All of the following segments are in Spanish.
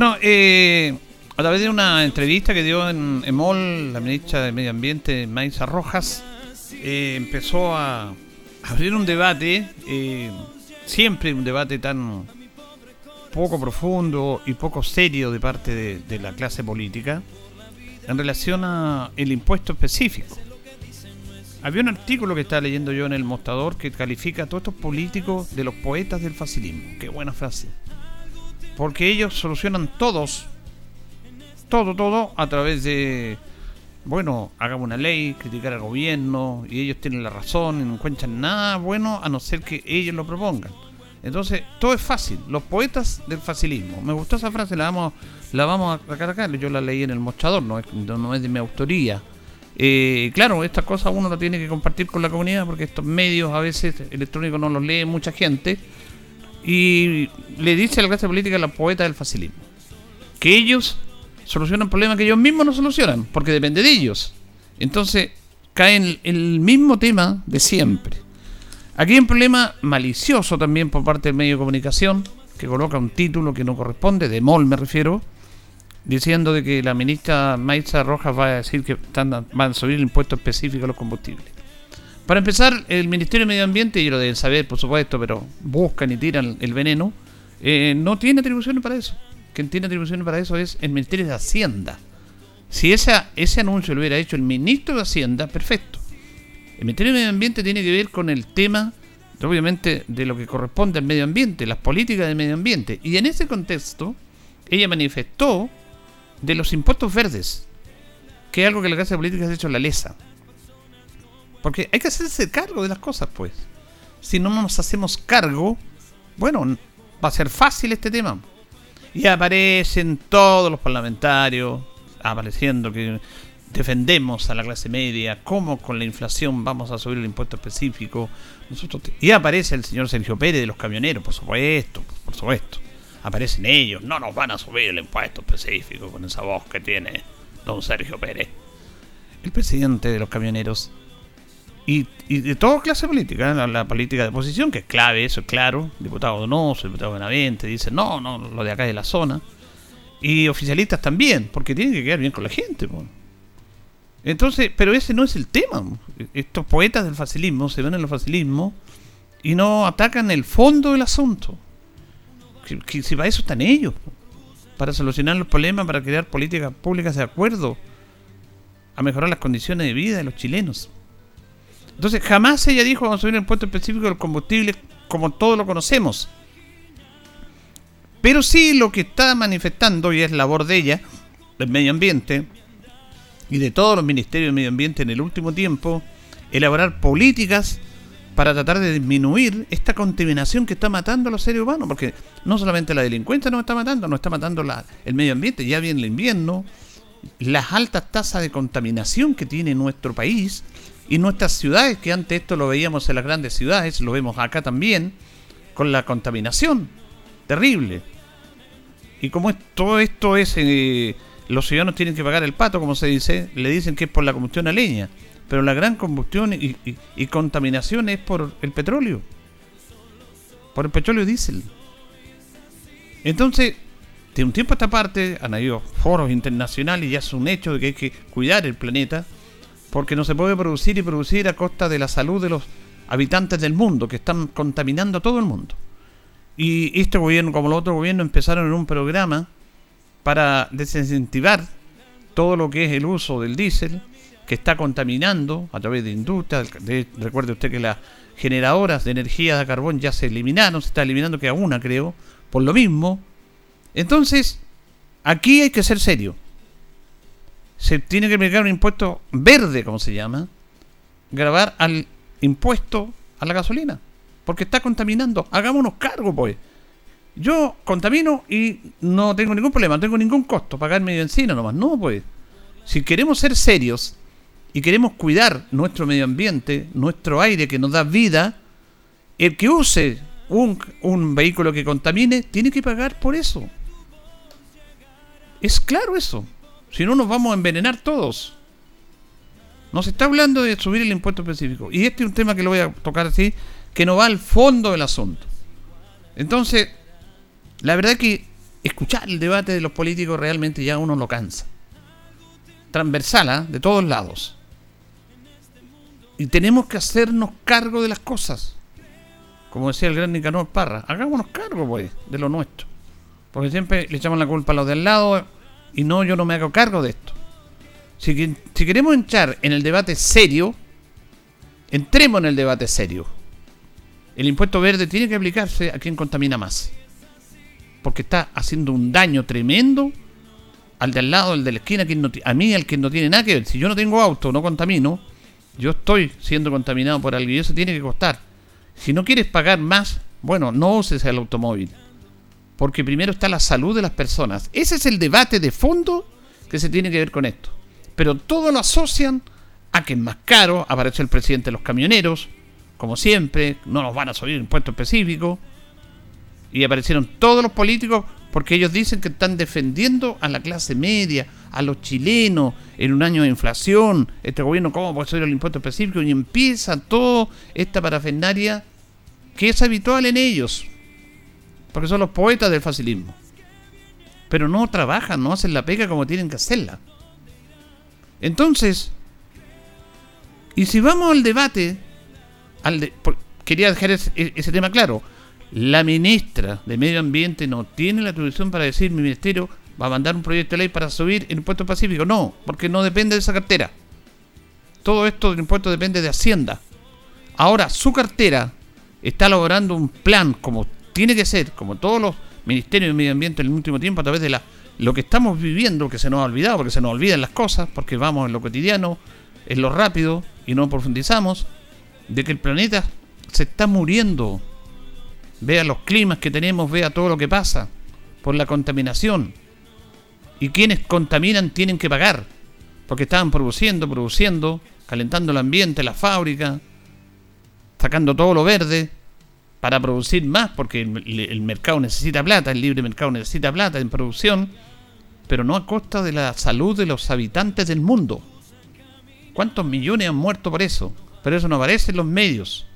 Bueno, eh, a través de una entrevista que dio en EMOL la ministra de Medio Ambiente, Maisa Rojas, eh, empezó a abrir un debate, eh, siempre un debate tan poco profundo y poco serio de parte de, de la clase política en relación a el impuesto específico. Había un artículo que estaba leyendo yo en el mostrador que califica a todos estos políticos de los poetas del facilismo. Qué buena frase. Porque ellos solucionan todos, todo, todo a través de, bueno, hagamos una ley, criticar al gobierno y ellos tienen la razón y no encuentran nada bueno a no ser que ellos lo propongan. Entonces, todo es fácil. Los poetas del facilismo. Me gustó esa frase, la vamos, la vamos a acá. Yo la leí en el mostrador, no es, no es de mi autoría. Eh, claro, estas cosas uno lo tiene que compartir con la comunidad porque estos medios a veces electrónicos no los lee mucha gente. Y le dice a la clase política la poeta del facilismo que ellos solucionan problemas que ellos mismos no solucionan porque depende de ellos. Entonces caen en el mismo tema de siempre. Aquí hay un problema malicioso también por parte del medio de comunicación que coloca un título que no corresponde, de MOL me refiero, diciendo de que la ministra Maitza Rojas va a decir que están, van a subir el impuesto específico a los combustibles. Para empezar, el Ministerio de Medio Ambiente, y lo deben saber por supuesto, pero buscan y tiran el veneno, eh, no tiene atribuciones para eso. Quien tiene atribuciones para eso es el Ministerio de Hacienda. Si ese anuncio lo hubiera hecho el ministro de Hacienda, perfecto. El Ministerio de Medio Ambiente tiene que ver con el tema, obviamente, de lo que corresponde al medio ambiente, las políticas del medio ambiente. Y en ese contexto, ella manifestó de los impuestos verdes, que es algo que la clase política ha hecho la lesa. Porque hay que hacerse cargo de las cosas, pues. Si no nos hacemos cargo, bueno, va a ser fácil este tema. Y aparecen todos los parlamentarios apareciendo que defendemos a la clase media, cómo con la inflación vamos a subir el impuesto específico. Nosotros y aparece el señor Sergio Pérez de los camioneros, por supuesto, por supuesto aparecen ellos, no nos van a subir el impuesto específico con esa voz que tiene don Sergio Pérez, el presidente de los camioneros. Y, de toda clase política, ¿eh? la, política de oposición, que es clave, eso es claro. Diputado Donoso, diputado Benavente, dice no, no, lo de acá de la zona. Y oficialistas también, porque tienen que quedar bien con la gente. Entonces, pero ese no es el tema. Estos poetas del facilismo se ven en el facilismo y no atacan el fondo del asunto que, si para eso están ellos, para solucionar los problemas, para crear políticas públicas de acuerdo a mejorar las condiciones de vida de los chilenos. Entonces, jamás ella dijo vamos a subir el impuesto específico del combustible como todos lo conocemos. Pero sí lo que está manifestando, y es labor de ella, del medio ambiente, y de todos los ministerios de medio ambiente en el último tiempo, elaborar políticas para tratar de disminuir esta contaminación que está matando a los seres humanos, porque no solamente la delincuencia nos está matando, nos está matando la, el medio ambiente, ya viene el invierno, las altas tasas de contaminación que tiene nuestro país y nuestras ciudades, que antes esto lo veíamos en las grandes ciudades, lo vemos acá también, con la contaminación terrible. Y como todo esto es eh, los ciudadanos tienen que pagar el pato, como se dice, le dicen que es por la combustión a leña, pero la gran combustión y, contaminación es por el petróleo, por el petróleo diésel. Entonces, de un tiempo a esta parte han habido foros internacionales y ya es un hecho de que hay que cuidar el planeta, porque no se puede producir y producir a costa de la salud de los habitantes del mundo, que están contaminando a todo el mundo. Y este gobierno, como los otros gobiernos, empezaron en un programa para desincentivar todo lo que es el uso del diésel, que está contaminando a través de industrias. recuerde usted que las generadoras de energía de carbón ya se eliminaron, se está eliminando que a una, creo, por lo mismo. Entonces, aquí hay que ser serio. Se tiene que aplicar un impuesto verde, como se llama, grabar al impuesto a la gasolina, porque está contaminando. Hagámonos cargo, pues. Yo contamino y no tengo ningún problema, no tengo ningún costo, pagar mi benzina nomás. No, pues. Si queremos ser serios y queremos cuidar nuestro medio ambiente, nuestro aire que nos da vida, el que use un, un vehículo que contamine tiene que pagar por eso. Es claro eso. Si no, nos vamos a envenenar todos. No se está hablando de subir el impuesto específico. Y este es un tema que lo voy a tocar así, que no va al fondo del asunto. Entonces, la verdad que escuchar el debate de los políticos realmente ya uno lo cansa. Transversal, ¿ah? de todos lados. Y tenemos que hacernos cargo de las cosas. Como decía el gran Nicanor Parra, hagámonos cargo, pues, de lo nuestro. Porque siempre le echamos la culpa a los de al lado y no, yo no me hago cargo de esto. Si, si queremos entrar en el debate serio, entremos en el debate serio. El impuesto verde tiene que aplicarse a quien contamina más porque está haciendo un daño tremendo al de al lado, al de la esquina, a mí, al que no tiene nada que ver. Si yo no tengo auto, no contamino, yo estoy siendo contaminado por algo y eso tiene que costar. Si no quieres pagar más, bueno, no uses el automóvil. Porque primero está la salud de las personas. Ese es el debate de fondo que se tiene que ver con esto. Pero todo lo asocian a que es más caro, aparece el presidente de los camioneros, como siempre, no nos van a subir impuesto específico y aparecieron todos los políticos porque ellos dicen que están defendiendo a la clase media, a los chilenos, en un año de inflación, este gobierno cómo puede ser el impuesto específico, y empieza toda esta parafernaria que es habitual en ellos, porque son los poetas del facilismo. Pero no trabajan, no hacen la pega como tienen que hacerla. Entonces, y si vamos al debate, al quería dejar ese tema claro, la ministra de Medio Ambiente no tiene la atribución para decir mi ministerio va a mandar un proyecto de ley para subir el impuesto pacífico. No, porque no depende de esa cartera. Todo esto del impuesto depende de Hacienda. Ahora, su cartera está elaborando un plan como tiene que ser, como todos los ministerios de Medio Ambiente en el último tiempo, a través de la, lo que estamos viviendo, que se nos ha olvidado, porque se nos olvidan las cosas, porque vamos en lo cotidiano, en lo rápido y no profundizamos, de que el planeta se está muriendo vea los climas que tenemos, vea todo lo que pasa por la contaminación. Y quienes contaminan tienen que pagar, porque estaban produciendo, produciendo, calentando el ambiente, la fábrica, sacando todo lo verde para producir más, porque el, mercado necesita plata, el libre mercado necesita plata en producción, pero no a costa de la salud de los habitantes del mundo. ¿Cuántos millones han muerto por eso? Pero eso no aparece en los medios.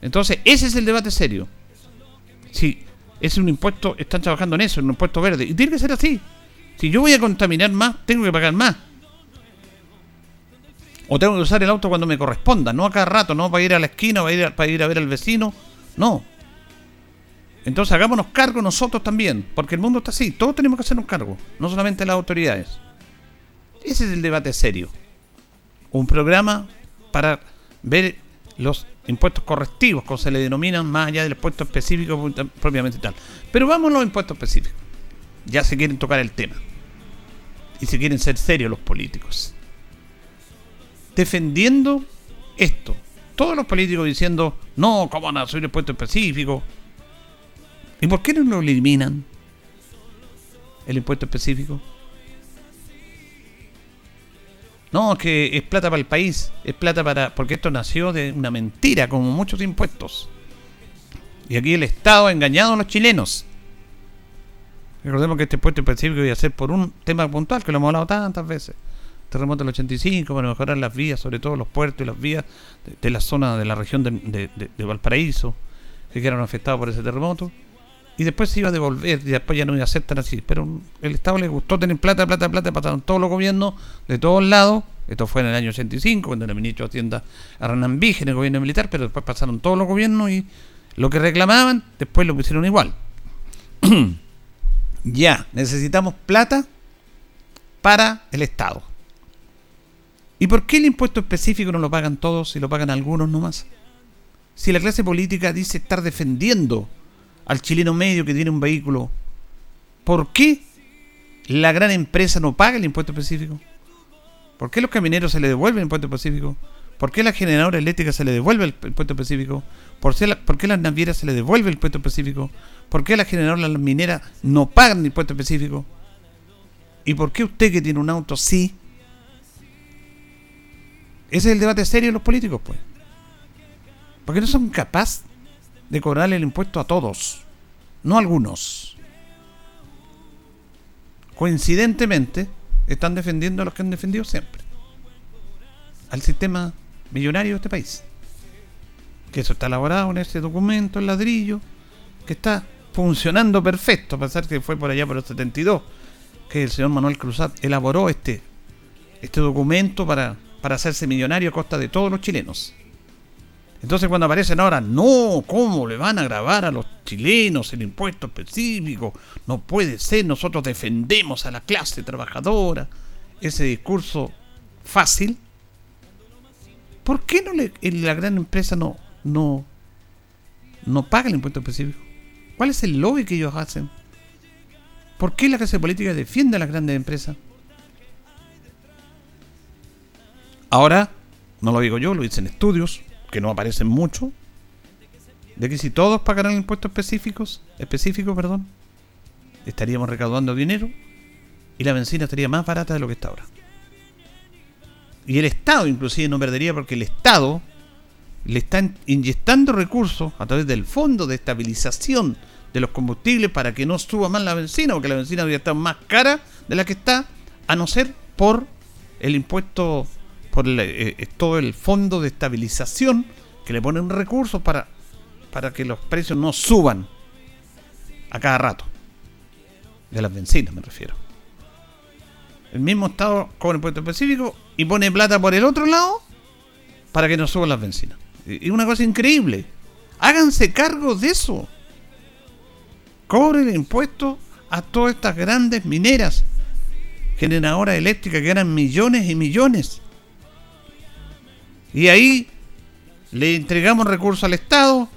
Entonces, ese es el debate serio. Si es un impuesto, están trabajando en eso, en un impuesto verde. Y tiene que ser así. Si yo voy a contaminar más, tengo que pagar más. O tengo que usar el auto cuando me corresponda, no a cada rato, no para ir a la esquina, para ir a, para ir a ver al vecino. No. Entonces hagámonos cargo nosotros también, porque el mundo está así, todos tenemos que hacernos cargo, no solamente las autoridades. Ese es el debate serio. Un programa para ver los impuestos correctivos, como se le denominan más allá del impuesto específico propiamente tal. Pero vamos a los impuestos específicos. Ya se quieren tocar el tema. Y se quieren ser serios los políticos. Defendiendo esto. Todos los políticos diciendo, no, ¿cómo van a subir impuesto específico? ¿Y por qué no lo eliminan? El impuesto específico. No, es que es plata para el país, es plata para... porque esto nació de una mentira, como muchos impuestos. Y aquí el Estado ha engañado a los chilenos. Recordemos que este impuesto específico iba a ser por un tema puntual, que lo hemos hablado tantas veces. Terremoto del 85, para mejorar las vías, sobre todo los puertos y las vías de, la zona de la región de, Valparaíso, que quedaron afectados por ese terremoto y después se iba a devolver y después ya no iba a ser tan así. Pero el Estado le gustó tener plata, plata, plata, pasaron todos los gobiernos de todos lados. Esto fue en el año 85, cuando el ministro de Hacienda Arnán Vige en el gobierno militar, pero después pasaron todos los gobiernos y lo que reclamaban, después lo pusieron igual. ya, necesitamos plata para el Estado. ¿Y por qué el impuesto específico no lo pagan todos y lo pagan algunos nomás? Si la clase política dice estar defendiendo al chileno medio que tiene un vehículo, ¿por qué la gran empresa no paga el impuesto específico? ¿Por qué los camineros se le devuelve el impuesto específico? ¿Por qué la generadora eléctrica se le devuelve el impuesto específico? ¿Por qué, a las navieras se le devuelve el impuesto específico? ¿Por qué a la las mineras no pagan el impuesto específico? ¿Y por qué usted que tiene un auto sí? Ese es el debate serio de los políticos, pues. Porque no son capaces de cobrarle el impuesto a todos, no a algunos. Coincidentemente, están defendiendo a los que han defendido siempre. Al sistema millonario de este país. Que eso está elaborado en ese documento, el ladrillo, que está funcionando perfecto, a pesar que fue por allá por el 72, que el señor Manuel Cruzat elaboró este, este documento para, para hacerse millonario a costa de todos los chilenos. Entonces cuando aparecen ahora, no, ¿cómo le van a grabar a los chilenos el impuesto específico? No puede ser, nosotros defendemos a la clase trabajadora. Ese discurso fácil. ¿Por qué no le, la gran empresa no, no, no paga el impuesto específico? ¿Cuál es el lobby que ellos hacen? ¿Por qué la clase política defiende a las grandes empresas? Ahora, no lo digo yo, lo dicen estudios, que no aparecen mucho, de que si todos pagaran impuestos específicos, específicos, perdón, estaríamos recaudando dinero y la benzina estaría más barata de lo que está ahora. Y el Estado inclusive no perdería porque el Estado le está inyectando recursos a través del fondo de estabilización de los combustibles para que no suba más la benzina, porque la benzina debería estar más cara de la que está, a no ser por el impuesto por eh, eh, todo el fondo de estabilización que le ponen recursos para, para que los precios no suban a cada rato. De las bencinas me refiero. El mismo Estado cobra impuesto específico y pone plata por el otro lado para que no suban las bencinas. Y una cosa increíble. Háganse cargo de eso. Cobren impuestos a todas estas grandes mineras generadoras eléctricas que ganan millones y millones. Y ahí le entregamos recursos al Estado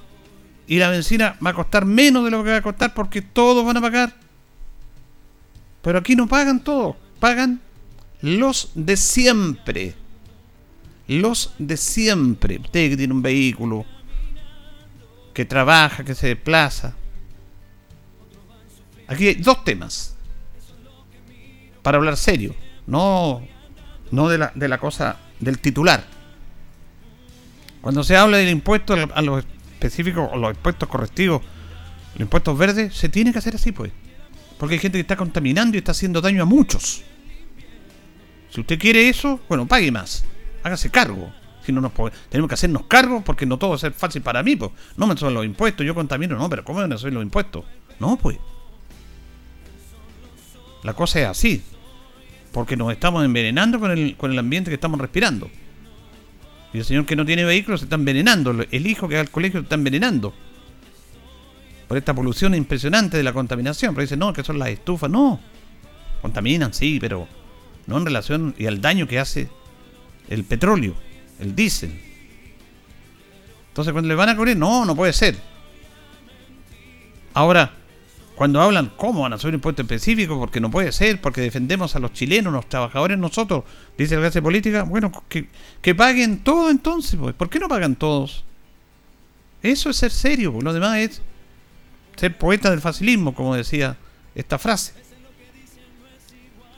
y la benzina va a costar menos de lo que va a costar porque todos van a pagar. Pero aquí no pagan todos, pagan los de siempre. Los de siempre. Usted que tiene un vehículo, que trabaja, que se desplaza. Aquí hay dos temas. Para hablar serio. No, no de, la, de la cosa del titular cuando se habla del impuesto a los específicos, o los impuestos correctivos, los impuestos verdes, se tiene que hacer así, pues. Porque hay gente que está contaminando y está haciendo daño a muchos. Si usted quiere eso, bueno, pague más. Hágase cargo. Si no nos tenemos que hacernos cargo porque no todo va a ser fácil para mí, pues. No me suben los impuestos, yo contamino, no, pero ¿cómo a subir los impuestos? No, pues. La cosa es así. Porque nos estamos envenenando con el, con el ambiente que estamos respirando. Y el señor que no tiene vehículo se está envenenando. El hijo que va al colegio se está envenenando. Por esta polución impresionante de la contaminación. Pero dice, no, que son las estufas. No. Contaminan, sí, pero no en relación y al daño que hace el petróleo, el diésel. Entonces, cuando le van a cubrir, no, no puede ser. Ahora, cuando hablan, ¿cómo van a subir impuesto específico? Porque no puede ser, porque defendemos a los chilenos, los trabajadores, nosotros, dice la clase política. Bueno, que, paguen todo entonces, pues. ¿Por qué no pagan todos? Eso es ser serio, pues. lo demás es ser poeta del facilismo, como decía esta frase.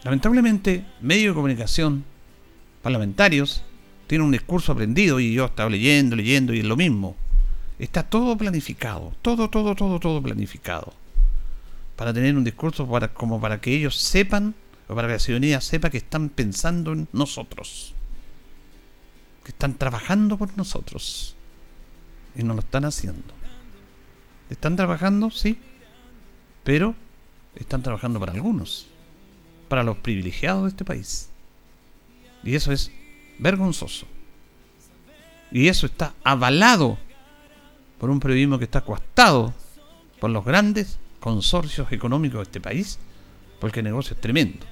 Lamentablemente, medios de comunicación, parlamentarios, tienen un discurso aprendido y yo estaba leyendo, leyendo y es lo mismo. Está todo planificado, todo, todo, todo, todo planificado para tener un discurso para, como para que ellos sepan, o para que la ciudadanía sepa que están pensando en nosotros. Que están trabajando por nosotros. Y no lo están haciendo. ¿Están trabajando? Sí. Pero están trabajando para algunos. Para los privilegiados de este país. Y eso es vergonzoso. Y eso está avalado por un periodismo que está coastado por los grandes consorcios económicos de este país, porque el negocio es tremendo.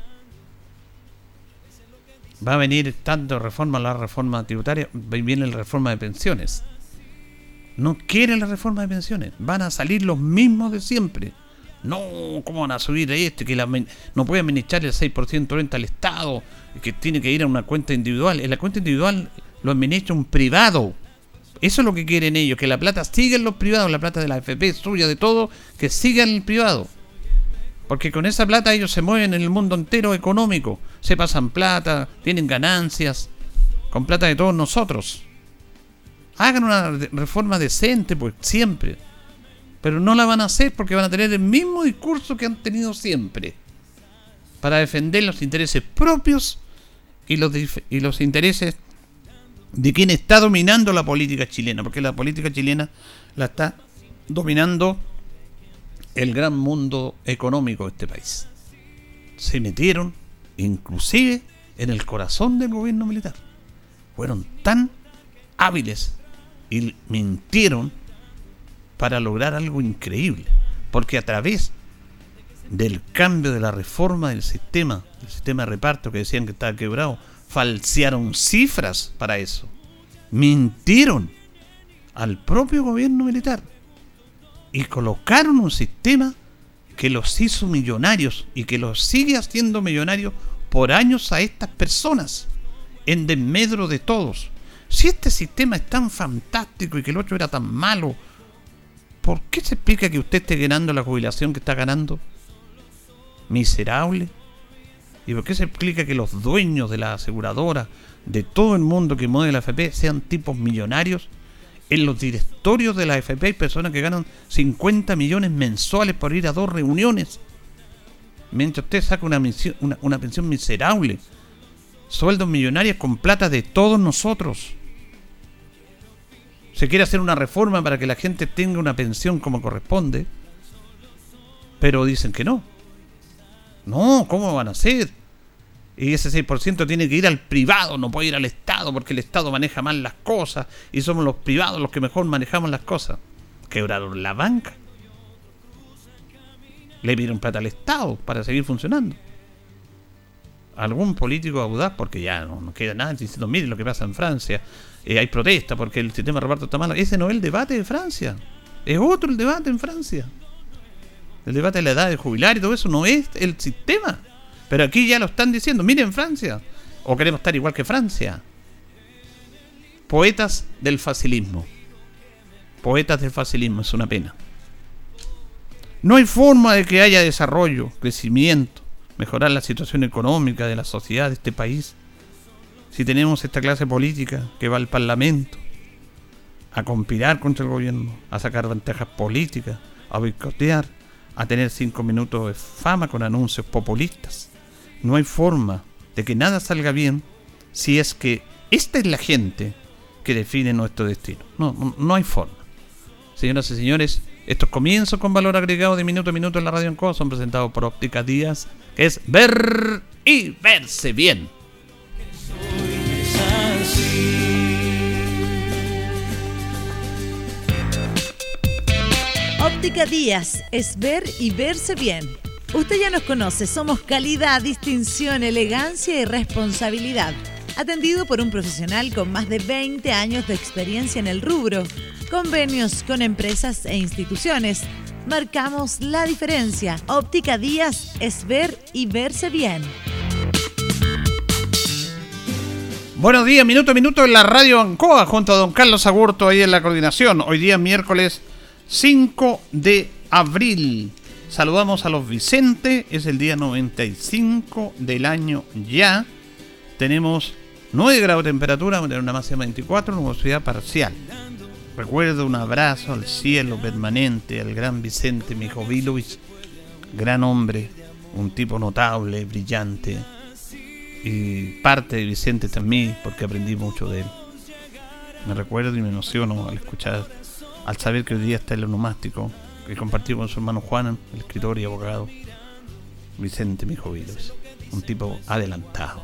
Va a venir tanto reforma, la reforma tributaria, viene la reforma de pensiones. No quieren la reforma de pensiones, van a salir los mismos de siempre. No, ¿cómo van a subir este? Que no puede administrar el 6% de renta al Estado, que tiene que ir a una cuenta individual. En la cuenta individual lo administra un privado. Eso es lo que quieren ellos, que la plata siga en los privados, la plata de la FP, suya, de todo, que siga en el privado. Porque con esa plata ellos se mueven en el mundo entero económico. Se pasan plata, tienen ganancias, con plata de todos nosotros. Hagan una reforma decente, pues siempre. Pero no la van a hacer porque van a tener el mismo discurso que han tenido siempre. Para defender los intereses propios y los, y los intereses de quien está dominando la política chilena, porque la política chilena la está dominando el gran mundo económico de este país. Se metieron inclusive en el corazón del gobierno militar. Fueron tan hábiles y mintieron para lograr algo increíble, porque a través del cambio de la reforma del sistema, del sistema de reparto que decían que estaba quebrado, falsearon cifras para eso. Mintieron al propio gobierno militar y colocaron un sistema que los hizo millonarios y que los sigue haciendo millonarios por años a estas personas, en desmedro de todos. Si este sistema es tan fantástico y que el otro era tan malo, ¿por qué se explica que usted esté ganando la jubilación que está ganando? Miserable. ¿Y por qué se explica que los dueños de la aseguradora, de todo el mundo que mueve la AFP, sean tipos millonarios? En los directorios de la AFP hay personas que ganan 50 millones mensuales por ir a dos reuniones. Mientras usted saca una, una pensión miserable. Sueldos millonarios con plata de todos nosotros. Se quiere hacer una reforma para que la gente tenga una pensión como corresponde. Pero dicen que no. No, ¿cómo van a ser? y ese 6% tiene que ir al privado, no puede ir al Estado, porque el Estado maneja mal las cosas y somos los privados los que mejor manejamos las cosas. Quebraron la banca. Le pidieron plata al Estado para seguir funcionando. Algún político audaz, porque ya no, queda nada diciendo, mire lo que pasa en Francia, eh, hay protesta porque el sistema de reparto está mal. Ese no es el debate de Francia, es otro el debate en Francia. El debate de la edad de jubilar y todo eso no es el sistema. Pero aquí ya lo están diciendo. Miren Francia. O queremos estar igual que Francia. Poetas del facilismo. Poetas del facilismo. Es una pena. No hay forma de que haya desarrollo, crecimiento, mejorar la situación económica de la sociedad de este país si tenemos esta clase política que va al Parlamento a conspirar contra el gobierno, a sacar ventajas políticas, a boicotear, a tener cinco minutos de fama con anuncios populistas no hay forma de que nada salga bien si es que esta es la gente que define nuestro destino. No, no, hay forma. Señoras y señores, estos comienzos con valor agregado de minuto a minuto en la radio en son presentados por Óptica Díaz, que es ver y verse bien. Óptica Díaz es ver y verse bien Usted ya nos conoce, somos calidad, distinción, elegancia y responsabilidad. Atendido por un profesional con más de 20 años de experiencia en el rubro, convenios con empresas e instituciones. Marcamos la diferencia. Óptica Díaz es ver y verse bien. Buenos días, minuto a minuto en la radio Ancoa junto a don Carlos Agurto ahí en la coordinación. Hoy día miércoles 5 de abril. Saludamos a los Vicente, es el día 95 del año ya. Tenemos 9 grados de temperatura, una máxima de 24, nubosidad parcial. Recuerdo un abrazo al cielo permanente, al gran Vicente Mijovilovich, gran hombre, un tipo notable, brillante, y parte de Vicente también, porque aprendí mucho de él. Me recuerdo y me emociono al escuchar, al saber que hoy día está el onomástico, que compartió con su hermano Juan, el escritor y abogado, Vicente Mijo un tipo adelantado.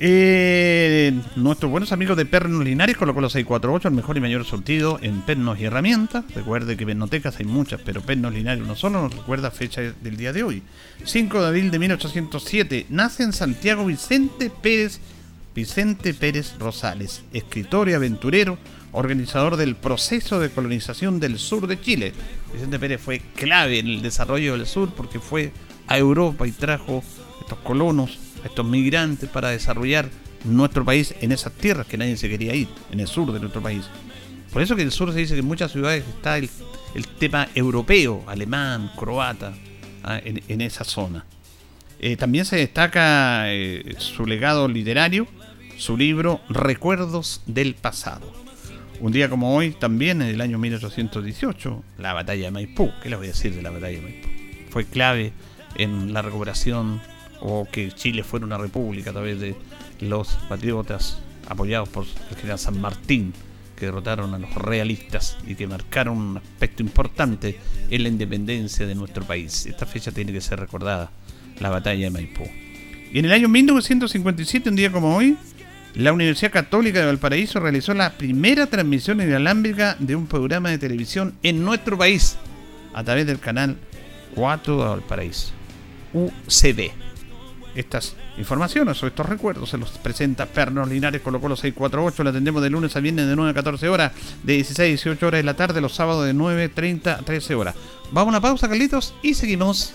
Eh, nuestros buenos amigos de Pernos Linares colocó los 648, el mejor y mayor surtido en pernos y herramientas. Recuerde que pernotecas hay muchas, pero Pernos Linares uno solo nos recuerda fecha del día de hoy. 5 de abril de 1807, nace en Santiago Vicente Pérez, Vicente Pérez Rosales, escritor y aventurero, organizador del proceso de colonización del sur de Chile. Vicente Pérez fue clave en el desarrollo del sur porque fue a Europa y trajo estos colonos estos migrantes para desarrollar nuestro país en esas tierras que nadie se quería ir, en el sur de nuestro país. Por eso que en el sur se dice que en muchas ciudades está el, tema europeo, alemán, croata, ah, en, esa zona. Eh, también se destaca eh, su legado literario, su libro Recuerdos del Pasado. Un día como hoy, también en el año 1818, la batalla de Maipú, ¿qué les voy a decir de la batalla de Maipú? Fue clave en la recuperación o que Chile fuera una república a través de los patriotas apoyados por el general San Martín, que derrotaron a los realistas y que marcaron un aspecto importante en la independencia de nuestro país. Esta fecha tiene que ser recordada, la batalla de Maipú. Y en el año 1957, un día como hoy, la Universidad Católica de Valparaíso realizó la primera transmisión inalámbrica de un programa de televisión en nuestro país a través del canal 4 de Valparaíso, UCB estas informaciones o estos recuerdos se los presenta Pernos Linares Colocó los 648. La atendemos de lunes a viernes de 9 a 14 horas, de 16 a 18 horas de la tarde, los sábados de 9.30 a 13 horas. Vamos a una pausa, Carlitos, y seguimos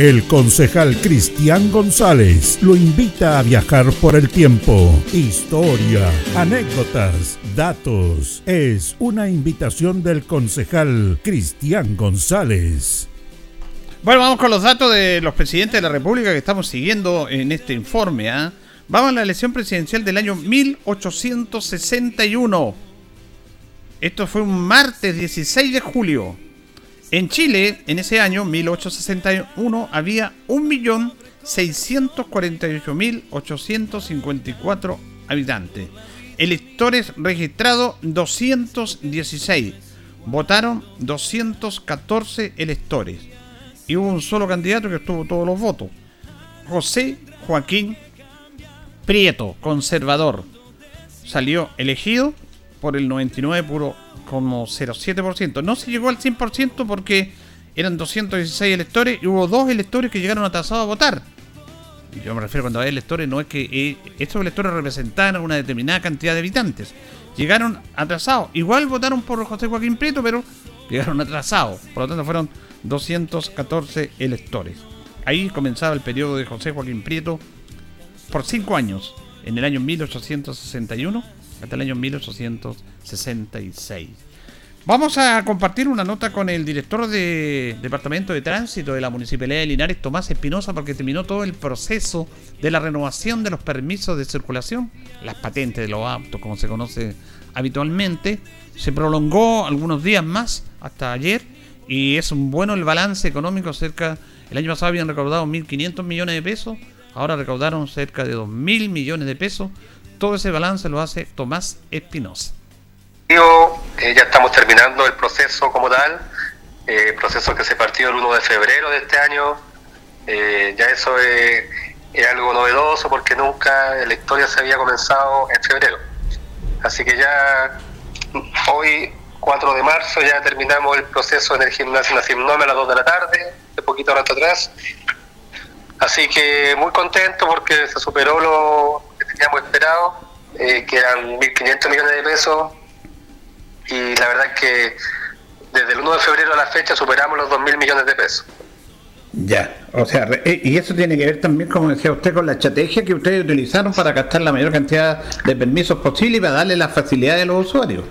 El concejal Cristian González lo invita a viajar por el tiempo. Historia, anécdotas, datos. Es una invitación del concejal Cristian González. Bueno, vamos con los datos de los presidentes de la República que estamos siguiendo en este informe. ¿ah? Vamos a la elección presidencial del año 1861. Esto fue un martes 16 de julio. En Chile, en ese año, 1861, había 1.648.854 habitantes. Electores registrados 216. Votaron 214 electores. Y hubo un solo candidato que obtuvo todos los votos. José Joaquín Prieto, conservador. Salió elegido por el 99 puro como 0,7%. No se llegó al 100% porque eran 216 electores y hubo dos electores que llegaron atrasados a votar. Yo me refiero cuando hay electores, no es que eh, estos electores representaran una determinada cantidad de habitantes. Llegaron atrasados. Igual votaron por José Joaquín Prieto, pero llegaron atrasados. Por lo tanto, fueron 214 electores. Ahí comenzaba el periodo de José Joaquín Prieto por cinco años, en el año 1861 hasta el año 1866. Vamos a compartir una nota con el director de Departamento de Tránsito de la Municipalidad de Linares, Tomás Espinosa, porque terminó todo el proceso de la renovación de los permisos de circulación, las patentes de los autos, como se conoce habitualmente. Se prolongó algunos días más hasta ayer y es un bueno el balance económico. Cerca, el año pasado habían recaudado 1.500 millones de pesos, ahora recaudaron cerca de 2.000 millones de pesos todo ese balance lo hace Tomás Espinosa. Eh, ya estamos terminando el proceso como tal, eh, proceso que se partió el 1 de febrero de este año. Eh, ya eso es, algo novedoso porque nunca la historia se había comenzado en febrero. Así que ya hoy, 4 de marzo, ya terminamos el proceso en el gimnasio Nacional a las 2 de la tarde, de poquito rato atrás. Así que muy contento porque se superó lo, teníamos esperado, eh, que eran 1.500 millones de pesos, y la verdad es que desde el 1 de febrero a la fecha superamos los 2.000 millones de pesos. Ya, o sea, eh, y eso tiene que ver también, como decía usted, con la estrategia que ustedes utilizaron para gastar la mayor cantidad de permisos posible y para darle las facilidades a los usuarios.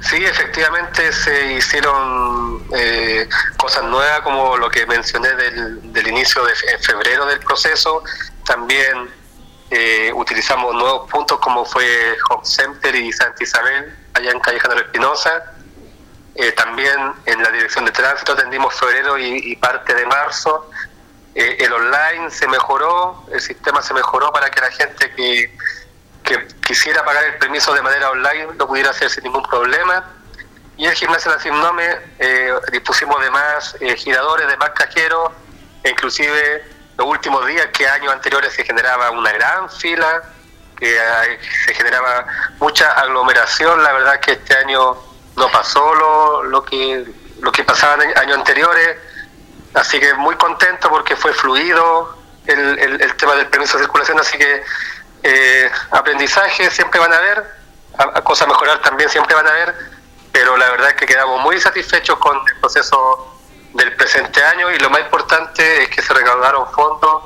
Sí, efectivamente se hicieron eh, cosas nuevas, como lo que mencioné del, del inicio de febrero del proceso. También eh, utilizamos nuevos puntos como fue Home Center y Santa Isabel, allá en Calle General Espinosa. Eh, también en la dirección de tránsito atendimos febrero y, parte de marzo. Eh, el online se mejoró, el sistema se mejoró para que la gente que, que quisiera pagar el permiso de manera online lo pudiera hacer sin ningún problema. Y el gimnasio de eh, dispusimos de más giradores, de más cajeros, e inclusive los últimos días que años anteriores se generaba una gran fila, que se generaba mucha aglomeración, la verdad que este año no pasó lo, lo que lo que pasaba en años anteriores, así que muy contento porque fue fluido el, el, tema del permiso de circulación, así que eh, aprendizaje siempre van a haber, cosas a mejorar también siempre van a haber, pero la verdad es que quedamos muy satisfechos con el proceso del presente año y lo más importante es que se recaudaron fondos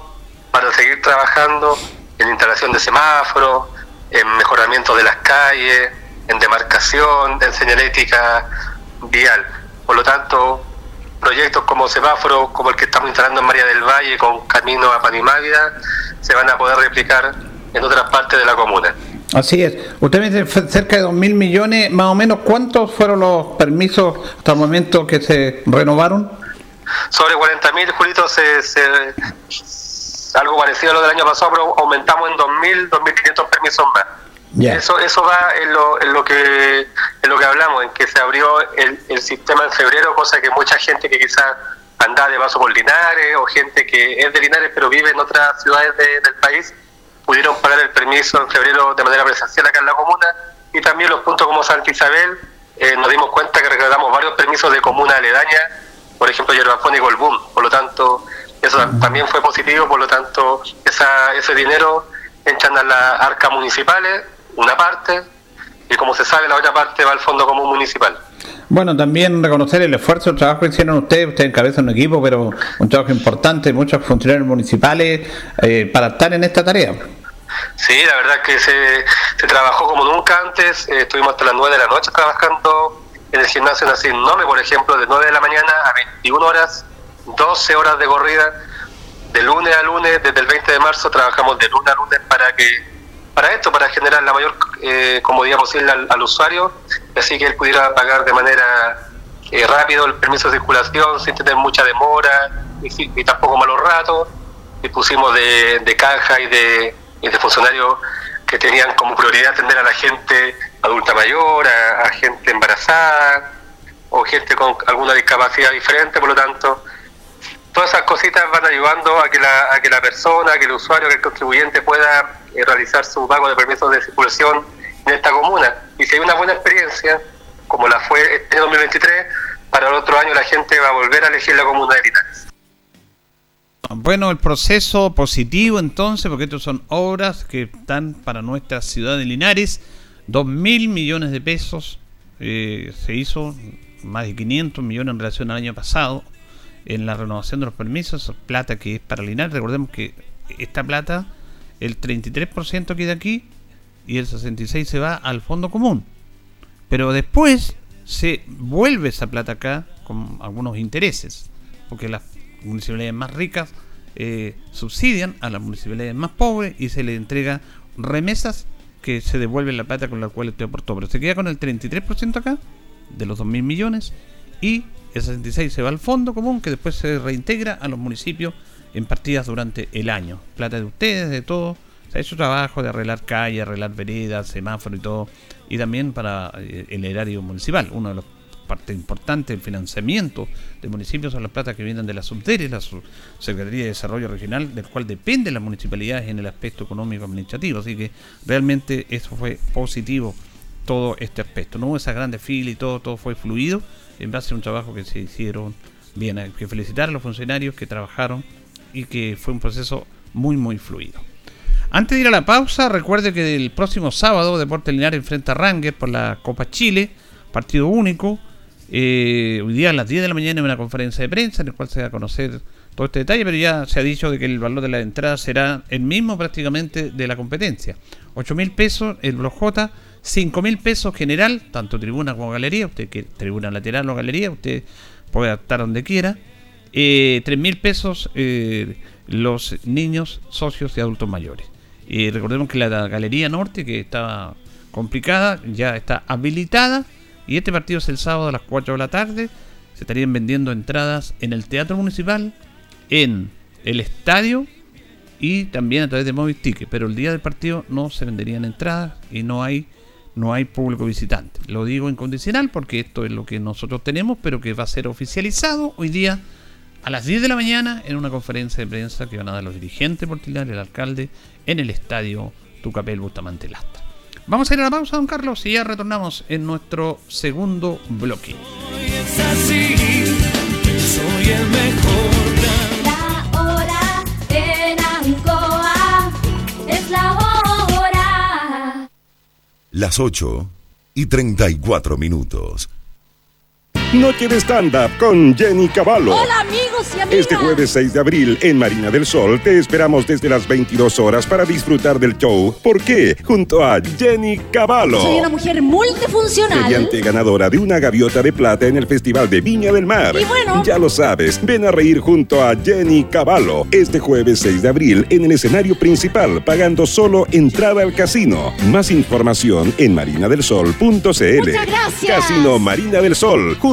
para seguir trabajando en instalación de semáforos, en mejoramiento de las calles, en demarcación, en señalética vial. Por lo tanto, proyectos como semáforos, como el que estamos instalando en María del Valle con camino a Panimávida, se van a poder replicar en otras partes de la comuna. Así es. Usted me dice cerca de 2.000 millones, más o menos, ¿cuántos fueron los permisos hasta el momento que se renovaron? Sobre 40.000, Julito, se, se, algo parecido a lo del año pasado, pero aumentamos en 2.000, 2.500 permisos más. Eso eso va en lo, en lo que en lo que hablamos, en que se abrió el, el sistema en febrero, cosa que mucha gente que quizás anda de paso por Linares o gente que es de Linares pero vive en otras ciudades del país pudieron pagar el permiso en febrero de manera presencial acá en la comuna. Y también los puntos como Santa Isabel eh, nos dimos cuenta que recaudamos varios permisos de comuna aledaña, por ejemplo Yerbafón y Golbún, por lo tanto eso también fue positivo, por lo tanto esa, ese dinero entran a las arcas municipales, una parte, y como se sabe la otra parte va al Fondo Común Municipal. Bueno, también reconocer el esfuerzo, el trabajo que hicieron ustedes, ustedes encabezan un equipo, pero un trabajo importante, muchos funcionarios municipales eh, para estar en esta tarea. Sí, la verdad que se, se trabajó como nunca antes, eh, estuvimos hasta las 9 de la noche trabajando en el gimnasio Nacim Nome, por ejemplo, de 9 de la mañana a 21 horas, 12 horas de corrida, de lunes a lunes, desde el 20 de marzo trabajamos de lunes a lunes para que para esto, para generar la mayor eh, comodidad posible al, usuario, así que él pudiera pagar de manera eh, rápido el permiso de circulación sin tener mucha demora y, tampoco malos ratos. Dispusimos de, de caja y de, funcionarios que tenían como prioridad atender a la gente adulta mayor, a, gente embarazada o gente con alguna discapacidad diferente, por lo tanto, todas esas cositas van ayudando a que la, a que la persona, que el usuario, que el contribuyente pueda eh, realizar su pago de permisos de circulación en esta comuna. Y si hay una buena experiencia, como la fue este 2023, para el otro año la gente va a volver a elegir la comuna de Linares. Bueno, el proceso positivo entonces, porque estos son obras que están para nuestra ciudad de Linares, dos mil millones de pesos, eh, se hizo más de 500 millones en relación al año pasado en la renovación de los permisos, plata que es para Linares, recordemos que esta plata, el 33% queda aquí y el 66% se va al fondo común, pero después se vuelve esa plata acá con algunos intereses, porque las municipalidades más ricas eh, subsidian a las municipalidades más pobres y se le entrega remesas que se devuelven la plata con la cual usted aportó. Pero se queda con el 33% acá, de los 2.000 millones, y el 66 se va al fondo común que después se reintegra a los municipios en partidas durante el año. Plata de ustedes, de todo. se ha hecho trabajo de arreglar calles, arreglar veredas, semáforos y todo. Y también para eh, el erario municipal, uno de los parte importante del financiamiento de municipios son las plata que vienen de la SUBDERE, la Secretaría de Desarrollo Regional, del cual depende las municipalidades en el aspecto económico administrativo. Así que realmente eso fue positivo todo este aspecto. No hubo esa gran desfile y todo, todo fue fluido en base a un trabajo que se hicieron bien. Hay que felicitar a los funcionarios que trabajaron y que fue un proceso muy, muy fluido. Antes de ir a la pausa, recuerde que el próximo sábado Deporte Linares enfrenta a Rangers por la Copa Chile, partido único. Eh, hoy día a las 10 de la mañana hay una conferencia de prensa en la cual se va a conocer todo este detalle, pero ya se ha dicho de que el valor de la entrada será el mismo prácticamente de la competencia. 8 mil pesos el Block J, 5 mil pesos general, tanto tribuna como galería, usted que tribuna lateral o galería, usted puede estar donde quiera. Eh, 3 mil pesos eh, los niños, socios y adultos mayores. Y recordemos que la galería norte, que estaba complicada, ya está habilitada y este partido es el sábado a las 4 de la tarde. Se estarían vendiendo entradas en el Teatro Municipal, en el estadio y también a través de Móvil Ticket. Pero el día del partido no se venderían entradas y no hay, no hay público visitante. Lo digo incondicional porque esto es lo que nosotros tenemos, pero que va a ser oficializado hoy día a las 10 de la mañana en una conferencia de prensa que van a dar los dirigentes portiliares, el alcalde, en el estadio Tucapel Bustamante Lastra. Vamos a ir a la pausa, don Carlos, y ya retornamos en nuestro segundo bloque. Soy el mejor. La hora en Ancoa es la hora. Las 8 y 34 minutos. Noche de stand-up con Jenny Cavallo. Hola amigos y amigas. Este jueves 6 de abril en Marina del Sol te esperamos desde las 22 horas para disfrutar del show. ¿Por qué? Junto a Jenny Cavallo. Soy una mujer multifuncional. Mediante ganadora de una gaviota de plata en el Festival de Viña del Mar. Y bueno. Ya lo sabes, ven a reír junto a Jenny Cavallo este jueves 6 de abril en el escenario principal pagando solo entrada al casino. Más información en marinadelsol.cl. Muchas gracias. Casino Marina del Sol.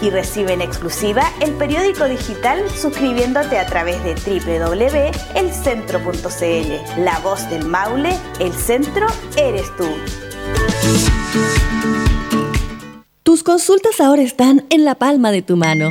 y recibe en exclusiva el periódico digital suscribiéndote a través de www.elcentro.cl. La voz del Maule, el centro eres tú. Tus consultas ahora están en la palma de tu mano.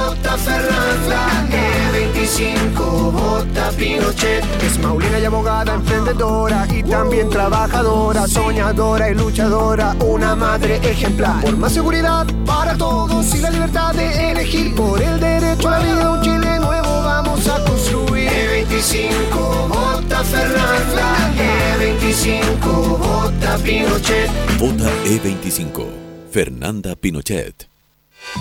vota Fernanda, E25 vota Pinochet. Es Maulina y abogada, emprendedora y también trabajadora, soñadora y luchadora, una madre ejemplar. Por más seguridad para todos y la libertad de elegir por el derecho a la vida, un Chile nuevo vamos a construir. E25 vota Fernanda, E25 vota Pinochet. Vota E25. Fernanda Pinochet.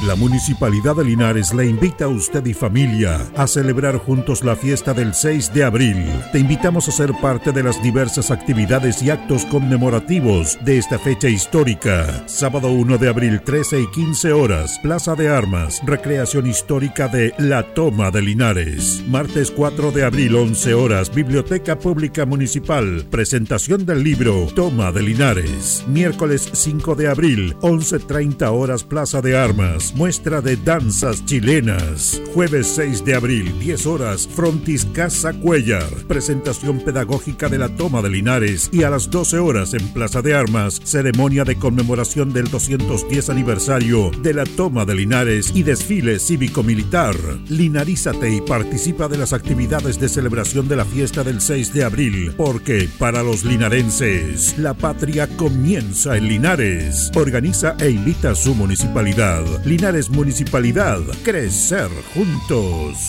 La Municipalidad de Linares le invita a usted y familia a celebrar juntos la fiesta del 6 de abril. Te invitamos a ser parte de las diversas actividades y actos conmemorativos de esta fecha histórica. Sábado 1 de abril, 13 y 15 horas, Plaza de Armas, recreación histórica de La Toma de Linares. Martes 4 de abril, 11 horas, Biblioteca Pública Municipal, presentación del libro Toma de Linares. Miércoles 5 de abril, 11.30 horas, Plaza de Armas muestra de danzas chilenas. Jueves 6 de abril, 10 horas, Frontis Casa Cuellar, presentación pedagógica de la toma de Linares y a las 12 horas en Plaza de Armas, ceremonia de conmemoración del 210 aniversario de la toma de Linares y desfile cívico-militar. Linarízate y participa de las actividades de celebración de la fiesta del 6 de abril, porque para los linarenses, la patria comienza en Linares. Organiza e invita a su municipalidad. Linares Municipalidad. Crecer juntos.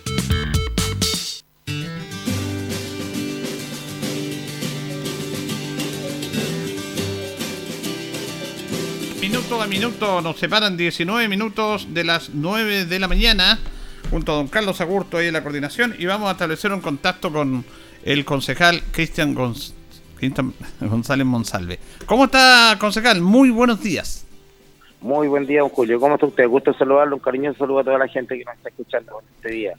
Minuto a minuto nos separan 19 minutos de las 9 de la mañana junto a don Carlos Agurto ahí en la coordinación y vamos a establecer un contacto con el concejal Cristian Gonz- González Monsalve. ¿Cómo está, concejal? Muy buenos días. Muy buen día, don Julio. ¿Cómo está usted? Gusto saludarlo. Un cariñoso saludo a toda la gente que nos está escuchando este día.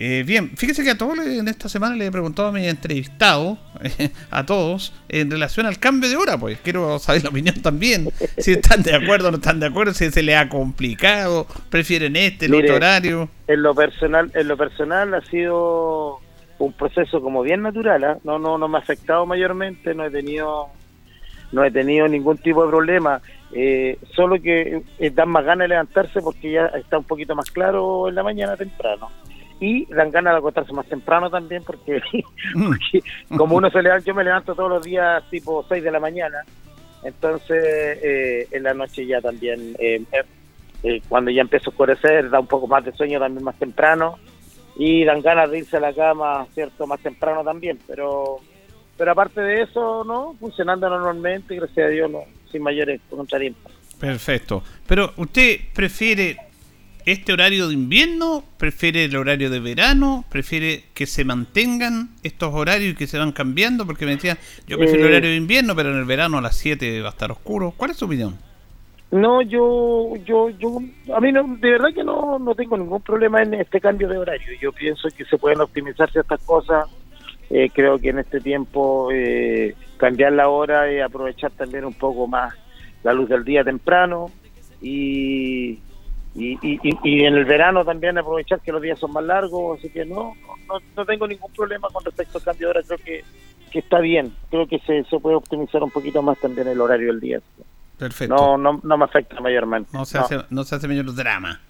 Eh, bien, fíjese que a todos en esta semana le he preguntado a mi entrevistado, a todos, en relación al cambio de hora, pues quiero saber la opinión también, si están de acuerdo o no están de acuerdo, si se les ha complicado, prefieren este, el Mire, otro horario. En lo personal, en lo personal ha sido un proceso como bien natural, ¿ah? no, no, no me ha afectado mayormente, no he tenido, no he tenido ningún tipo de problema. Eh, solo que eh, dan más ganas de levantarse porque ya está un poquito más claro en la mañana temprano. Y dan ganas de acostarse más temprano también porque, porque como uno se levanta, yo me levanto todos los días tipo 6 de la mañana, entonces eh, en la noche ya también, eh, eh, eh, cuando ya empieza a oscurecer, da un poco más de sueño también más temprano y dan ganas de irse a la cama, ¿cierto? Más temprano también, pero pero aparte de eso, ¿no? Funcionando normalmente, gracias a Dios, no, sin mayores contratiempos. Perfecto. Pero usted prefiere este horario de invierno, prefiere el horario de verano, prefiere que se mantengan estos horarios y que se van cambiando, porque me decían, yo prefiero el Eh. horario de invierno, pero en el verano a las 7 va a estar oscuro. ¿Cuál es su opinión? No, yo, yo, yo, a mí no, de verdad que no, no tengo ningún problema en este cambio de horario. Yo pienso que se pueden optimizar ciertas cosas. Eh, creo que en este tiempo eh, cambiar la hora y aprovechar también un poco más la luz del día temprano y, y, y, y- en el verano también aprovechar que los días son más largos. Así que no, no, no tengo ningún problema con respecto al cambio de hora. Creo que, que está bien. Creo que se, se puede optimizar un poquito más también el horario del día. Perfecto. No, no, no me afecta mayormente. No se, No. Hace, no se hace mayor drama.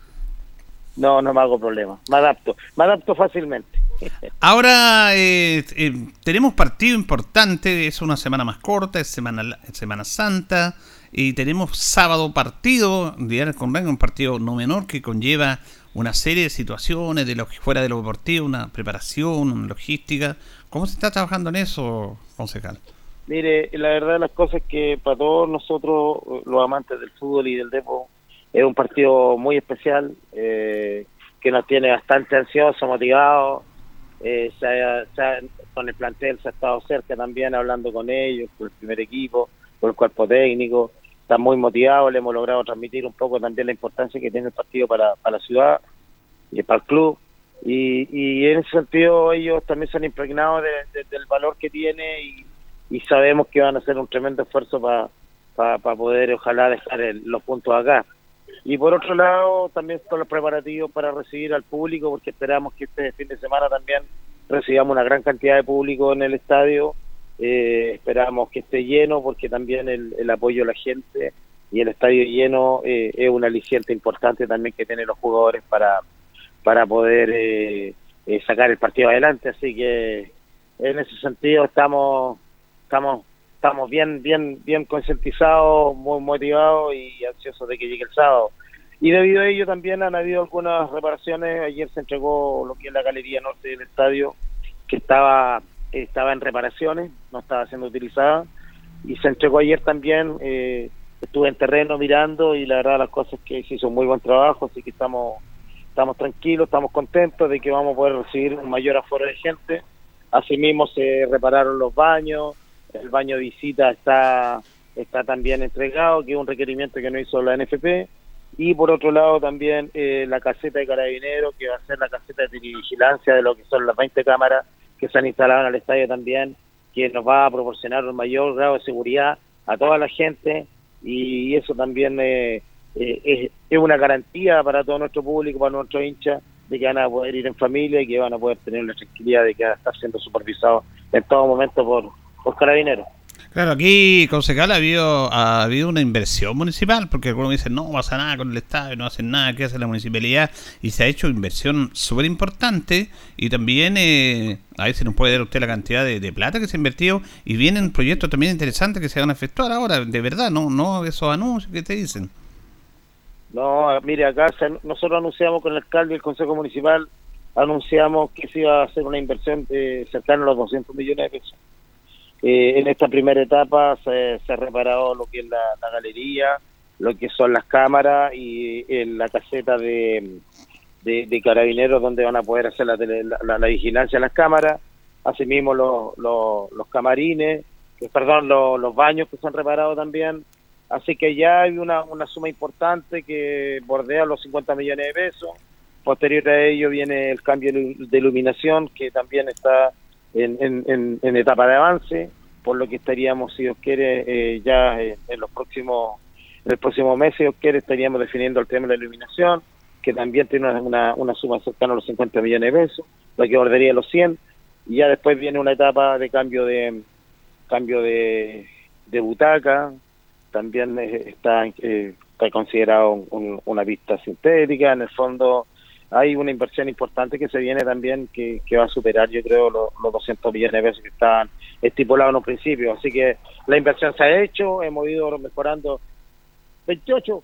No, no me hago problema. Me adapto. Me adapto fácilmente. Ahora eh, eh, tenemos partido importante, es una semana más corta, es Semana, es semana Santa, y tenemos sábado partido, Día del Convenio, un partido no menor que conlleva una serie de situaciones de lo que fuera de lo deportivo, una preparación, una logística. ¿Cómo se está trabajando en eso, concejal? Mire, la verdad de las cosas es que para todos nosotros, los amantes del fútbol y del deporte, es un partido muy especial eh, que nos tiene bastante ansiosos, motivados. Eh, se ha- con el plantel se ha estado cerca también hablando con ellos, con el primer equipo, con el cuerpo técnico. Están muy motivados, le hemos logrado transmitir un poco también la importancia que tiene el partido para, para la ciudad y para el club. Y, y en ese sentido ellos también se han impregnado de- de- del valor que tiene y, sabemos que van a hacer un tremendo esfuerzo para poder ojalá dejar el- los puntos acá. Y por otro lado, también con los preparativos para recibir al público, porque esperamos que este fin de semana también recibamos una gran cantidad de público en el estadio. Eh, esperamos que esté lleno, porque también el, el apoyo de la gente y el estadio lleno eh, es un aliciente importante también que tienen los jugadores para, para poder eh, eh, sacar el partido adelante. Así que en ese sentido estamos estamos estamos bien bien bien concientizados, muy motivados y ansiosos de que llegue el sábado. Y debido a ello también han habido algunas reparaciones. Ayer se entregó lo que es la galería norte del estadio, que estaba estaba en reparaciones, no estaba siendo utilizada. Y se entregó ayer también, eh, estuve en terreno mirando y la verdad las cosas que se hizo un muy buen trabajo, así que estamos estamos tranquilos, estamos contentos de que vamos a poder recibir un mayor aforo de gente. Asimismo se repararon los baños, el baño de visita está está también entregado, que es un requerimiento que no hizo la NFP. Y por otro lado también eh, la caseta de carabineros, que va a ser la caseta de vigilancia de lo que son las 20 cámaras que se han instalado en el estadio también, que nos va a proporcionar un mayor grado de seguridad a toda la gente y eso también eh, eh, es, una garantía para todo nuestro público, para nuestros hinchas, de que van a poder ir en familia y que van a poder tener la tranquilidad de que van a estar siendo supervisados en todo momento por, por carabineros. Claro, aquí, concejal, ha habido, ha habido una inversión municipal, porque algunos dicen, no pasa nada con el Estado, no hacen nada, ¿qué hace la municipalidad? Y se ha hecho inversión súper importante y también, eh, a veces nos puede dar usted la cantidad de, de plata que se ha invertido y vienen proyectos también interesantes que se van a efectuar ahora, de verdad, no no esos anuncios que te dicen. No, mire, acá se- nosotros anunciamos con el alcalde y el Consejo Municipal, anunciamos que se iba a hacer una inversión eh, cercana a los 200 millones de pesos. Eh, en esta primera etapa se, se ha reparado lo que es la, galería, lo que son las cámaras y eh, la caseta de, de, carabineros donde van a poder hacer la, la, la- la vigilancia de las cámaras, asimismo los, los, los camarines, perdón, los, los baños que se han reparado también. Así que ya hay una, una suma importante que bordea los 50 millones de pesos. Posterior a ello viene el cambio de iluminación que también está en, en, en- etapa de avance, por lo que estaríamos, si Dios quiere, eh, ya en, los próximos, en el próximo mes, si Dios quiere, estaríamos definiendo el tema de la iluminación, que también tiene una, una, suma cercana a los 50 millones de pesos, lo que bordearía los 100, y ya después viene una etapa de cambio de cambio de, de butaca, también eh, está, eh, está considerado un- una pista sintética, en el fondo hay una inversión importante que se viene también que, que va a superar yo creo los, los 200 millones de pesos que estaban estipulados en un principio, así que la inversión se ha hecho, hemos ido mejorando 28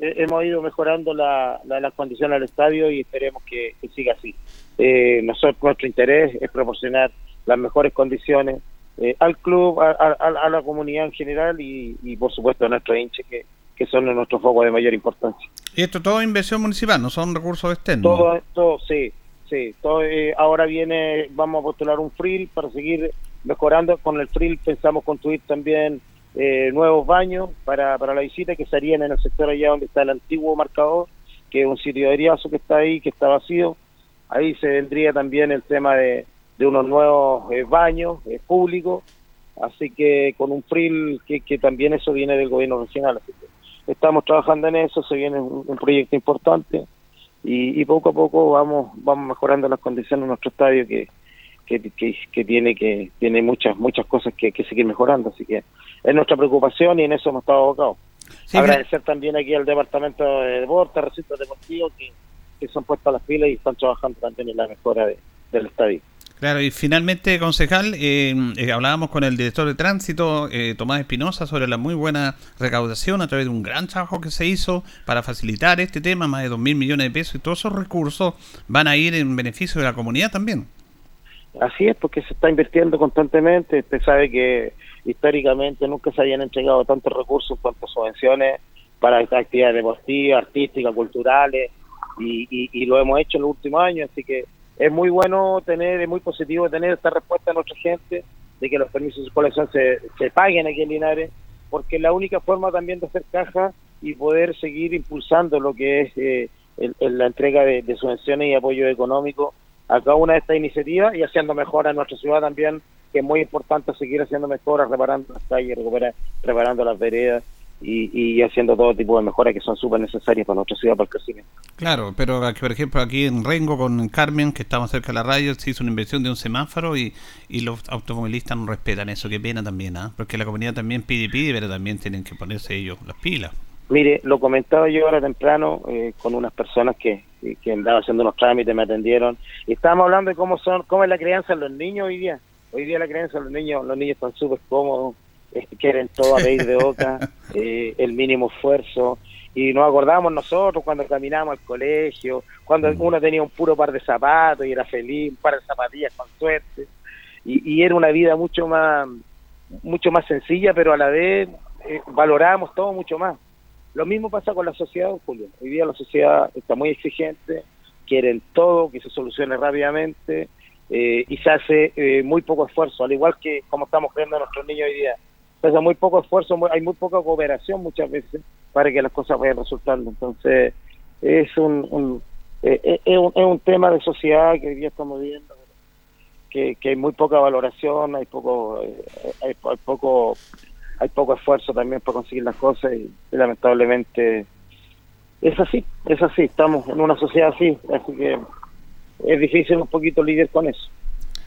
eh, hemos ido mejorando la, la- las condiciones del estadio y esperemos que, siga así. Eh, nosotros, nuestro interés es proporcionar las mejores condiciones eh, al club, a, a- a la comunidad en general y, y, por supuesto a nuestros hinchas que, que son nuestros focos de mayor importancia. Y esto todo es inversión municipal, no son recursos externos. Todo esto, sí, sí. Todo, eh, ahora viene, vamos a postular un frill para seguir mejorando. Con el frill pensamos construir también eh, nuevos baños para, para la visita que serían en el sector allá donde está el antiguo marcador, que es un sitio de Riazo que está ahí, que está vacío. Ahí se vendría también el tema de, de unos nuevos eh, baños eh, públicos. Así que con un frill que, que también eso viene del gobierno regional. Así que estamos trabajando en eso, se viene un, un proyecto importante y, y poco a poco vamos vamos mejorando las condiciones de nuestro estadio que que, que, que tiene que tiene muchas muchas cosas que, que seguir mejorando. Así que es nuestra preocupación y en eso hemos estado abocados. Sí, agradecer también aquí al departamento de deportes recintos deportivos que, que se han puesto a las pilas y están trabajando también en la mejora de- del estadio Claro, y finalmente, concejal, eh, eh, hablábamos con el director de tránsito, eh, Tomás Espinosa, sobre la muy buena recaudación a través de un gran trabajo que se hizo para facilitar este tema, más de dos mil millones de pesos, y todos esos recursos van a ir en beneficio de la comunidad también. Así es, porque se está invirtiendo constantemente. Usted sabe que históricamente nunca se habían entregado tantos recursos a subvenciones para estas actividades deportivas, artísticas, culturales, y, y- y lo hemos hecho en los últimos años. Así que es muy bueno tener, es muy positivo tener esta respuesta de nuestra gente de que los permisos de colección se, se paguen aquí en Linares, porque es la única forma también de hacer caja y poder seguir impulsando lo que es eh, el- la entrega de, subvenciones y apoyo económico a cada una de estas iniciativas y haciendo mejoras en nuestra ciudad también, que es muy importante seguir haciendo mejoras, reparando las calles, recuperar- reparando las veredas y, y haciendo todo tipo de mejoras que son súper necesarias para nuestra ciudad, para el crecimiento. Claro, pero aquí, por ejemplo aquí en Rengo con Carmen, que estamos cerca de la radio, se hizo una inversión de un semáforo y, y los automovilistas no respetan eso, qué pena también, ¿ah? porque la comunidad también pide y pide, pero también tienen que ponerse ellos las pilas. Mire, lo comentaba yo ahora temprano eh, con unas personas que, que andaban haciendo unos trámites, me atendieron, y estábamos hablando de cómo son, cómo es la crianza de los niños hoy día. Hoy día la crianza de los niños, los niños están súper cómodos, quieren todo a pedir de boca, eh, el mínimo esfuerzo, y nos acordamos nosotros cuando caminábamos al colegio, cuando uno tenía un puro par de zapatos y era feliz, un par de zapatillas con suerte, y, y era una vida mucho más mucho más sencilla, pero a la vez eh, valorábamos todo mucho más. Lo mismo pasa con la sociedad, Julio. Hoy día la sociedad está muy exigente, quieren todo, que se solucione rápidamente eh, y se hace eh, muy poco esfuerzo, al igual que como estamos creando a nuestros niños hoy día. Hace muy poco esfuerzo, hay muy poca cooperación muchas veces para que las cosas vayan resultando. Entonces, es un, un- eh, eh, un, es un tema de sociedad que hoy día estamos viviendo, que, que hay muy poca valoración, hay poco, eh, hay, hay poco hay poco esfuerzo también para conseguir las cosas y, y lamentablemente es así, es así, estamos en una sociedad así, así que es difícil un poquito lidiar con eso.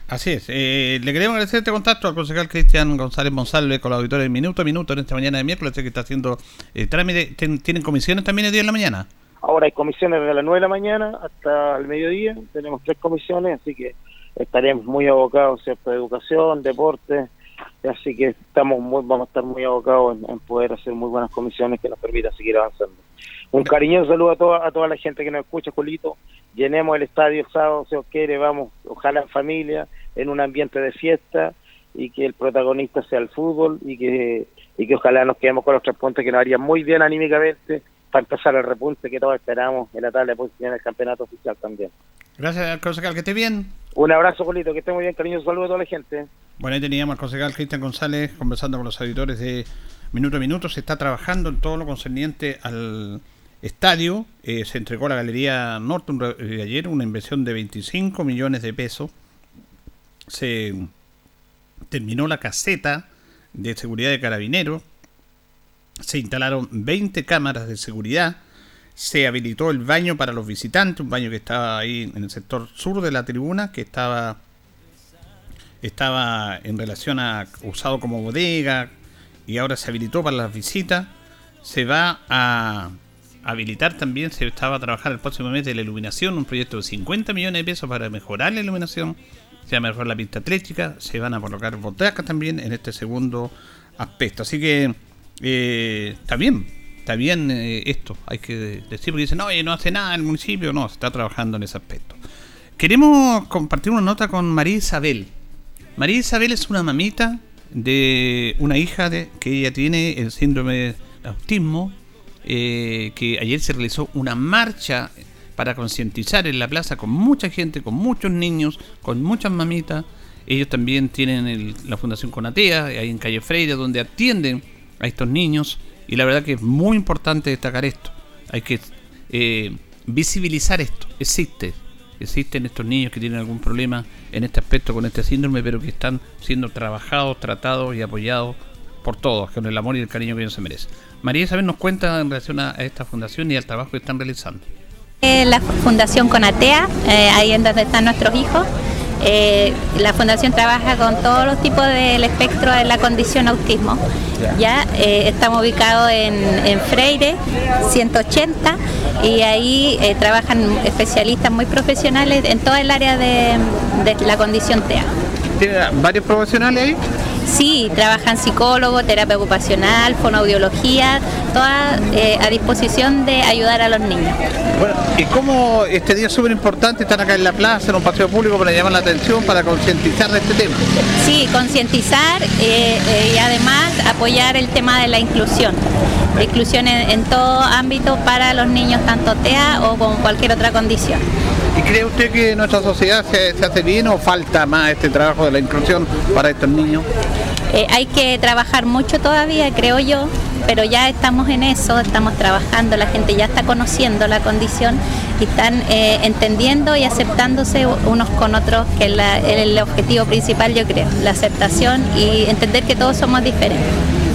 Así es. Eh, le queremos agradecer este contacto al concejal Cristian González Monsalve con la auditoría de Minuto a Minuto en esta mañana de miércoles, que está haciendo eh, trámite. Ten- ¿Tienen comisiones también el día de la mañana? Ahora hay comisiones desde las 9 de la mañana hasta el mediodía, tenemos tres comisiones, así que estaremos muy abocados ¿cierto? educación, deporte, así que estamos muy, vamos a estar muy abocados en, en poder hacer muy buenas comisiones que nos permitan seguir avanzando. Un cariñoso saludo a toda, a toda la gente que nos escucha, Julito. Llenemos el estadio el sábado, si os quiere, vamos, ojalá en familia, en un ambiente de fiesta y que el protagonista sea el fútbol y que, y que ojalá nos quedemos con los tres puntos que nos harían muy bien anímicamente para empezar el repunte que todos esperamos en la tabla de posiciones del campeonato oficial también. Gracias, concejal, que esté bien. Un abrazo, Julito, que esté muy bien, cariñoso saludo a toda la gente. Bueno, ahí teníamos al concejal Cristian González conversando con los auditores de Minuto a Minuto. Se está trabajando en todo lo concerniente al estadio. Eh, se entregó a la Galería Norte un eh, ayer una inversión de 25 millones de pesos. Se terminó la caseta de seguridad de carabineros. Se instalaron 20 cámaras de seguridad. Se habilitó el baño para los visitantes, un baño que estaba ahí en el sector sur de la tribuna, que estaba estaba en relación a usado como bodega y ahora se habilitó para las visitas. Se va a habilitar también, se estaba a trabajar el próximo mes de la iluminación, un proyecto de 50 millones de pesos para mejorar la iluminación, se va a mejorar la pista atlética, se van a colocar butacas también en este segundo aspecto. Así que eh, está bien, está bien eh, esto, hay que decir, porque dicen, no, no hace nada el municipio, no, se está trabajando en ese aspecto. Queremos compartir una nota con María Isabel. María Isabel es una mamita de una hija de, que ella tiene el síndrome de autismo, eh, que ayer se realizó una marcha para concientizar en la plaza con mucha gente, con muchos niños, con muchas mamitas. Ellos también tienen el- la Fundación Conatea, ahí en Calle Freire, donde atienden a estos niños. Y la verdad que es muy importante destacar esto. Hay que eh, visibilizar esto. Existe. Existen estos niños que tienen algún problema en este aspecto con este síndrome, pero que están siendo trabajados, tratados y apoyados por todos, con el amor y el cariño que ellos se merecen. María Isabel nos cuenta en relación a esta fundación y al trabajo que están realizando. Eh, La Fundación Conatea, eh, ahí en donde están nuestros hijos. Eh, la Fundación trabaja con todos los tipos del espectro de la condición autismo. Ya eh, estamos ubicados en, en Freire 180 y ahí eh, trabajan especialistas muy profesionales en todo el área de, de la condición TEA. ¿Tiene varios profesionales ahí? Sí, trabajan psicólogo, terapia ocupacional, fonoaudiología, todas eh, a disposición de ayudar a los niños. Bueno, ¿y cómo este día es súper importante? Están acá en la plaza, en un paseo público para llamar la atención, para concientizar de este tema. Sí, concientizar eh, eh, y además apoyar el tema de la inclusión. La inclusión en, en todo ámbito para los niños, tanto TEA o con cualquier otra condición. ¿Y cree usted que nuestra sociedad se, se hace bien o falta más este trabajo de la inclusión para estos niños? Eh, hay que trabajar mucho todavía, creo yo, pero ya estamos en eso, estamos trabajando, la gente ya está conociendo la condición y están eh, entendiendo y aceptándose unos con otros, que es el objetivo principal, yo creo, la aceptación y entender que todos somos diferentes.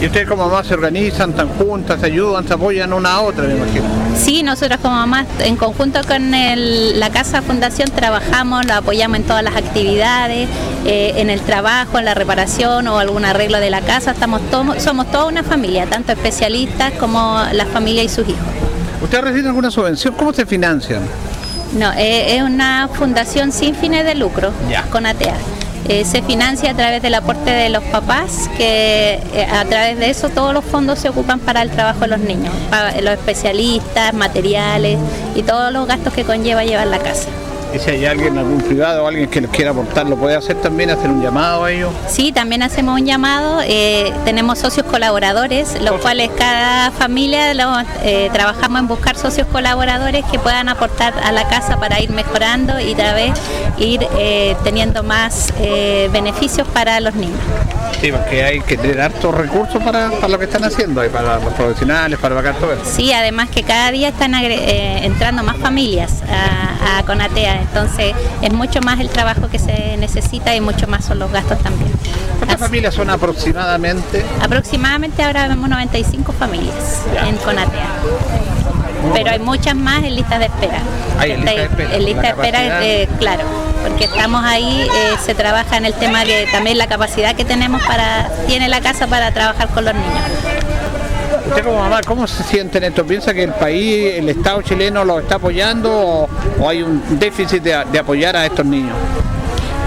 ¿Y ustedes como mamás se organizan, están juntas, se ayudan, se apoyan una a otra, me imagino? Sí, nosotros como mamás, en conjunto con el- la Casa Fundación, trabajamos, lo apoyamos en todas las actividades, eh, en el trabajo, en la reparación o algún arreglo de la casa. Estamos todos, somos toda una familia, tanto especialistas como la familia y sus hijos. ¿Ustedes reciben alguna subvención? ¿Cómo se financian? No, eh, es una fundación sin fines de lucro, Ya. con ATEA. Eh, se financia a través del aporte de los papás, que eh, a través de eso todos los fondos se ocupan para el trabajo de los niños, para los especialistas, materiales y todos los gastos que conlleva llevar la casa. Y si hay alguien, algún privado o alguien que les quiera aportar, ¿lo puede hacer también? ¿Hacer un llamado a ellos? Sí, también hacemos un llamado, eh, tenemos socios colaboradores, los cuales cada familia lo- eh, trabajamos en buscar socios colaboradores que puedan aportar a la casa para ir mejorando y tal vez ir eh, teniendo más beneficios para los niños. Sí, porque hay que tener hartos recursos para, para lo que están haciendo, y para los profesionales, para vacar todo eso. Sí, además que cada día están agre- entrando más familias a, a Conatea, entonces es mucho más el trabajo que se necesita y mucho más son los gastos también. ¿Cuántas familias son aproximadamente? Aproximadamente ahora vemos 95 familias Ya. en Conatea. pero hay muchas más en listas de espera. Hay en lista de espera, En lista de espera, claro, porque estamos ahí, eh, se trabaja en el tema de también la capacidad que tenemos para, tiene la casa para trabajar con los niños. Usted ¿cómo se siente en esto? ¿Piensa que el país, el Estado chileno lo está apoyando o, hay un déficit de apoyar a estos niños?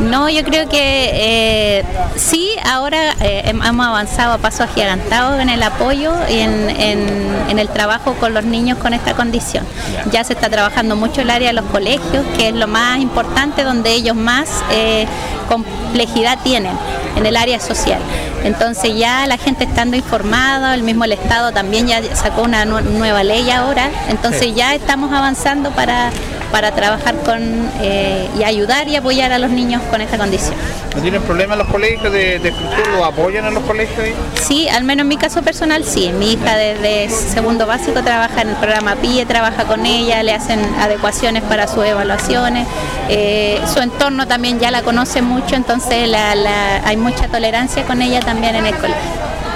No, yo creo que eh, sí, ahora eh, hem- hemos avanzado a pasos agigantados en el apoyo y en, en- en el trabajo con los niños con esta condición. Ya se está trabajando mucho el área de los colegios, que es lo más importante, donde ellos más eh, complejidad tienen, en el área social. Entonces ya la gente estando informada, el mismo el Estado también ya sacó una nu- nueva ley ahora, entonces Sí. ya estamos avanzando para, para trabajar con eh, y ayudar y apoyar a los niños con esta condición. ¿No tienen problemas los colegios de, de exclusión? ¿Lo apoyan a los colegios? ahí? Sí, al menos en mi caso personal sí. Mi hija desde segundo básico trabaja en el programa PIE, trabaja con ella, le hacen adecuaciones para sus evaluaciones. Eh, su entorno también ya la conoce mucho, entonces la- la- hay mucha tolerancia con ella también en el colegio.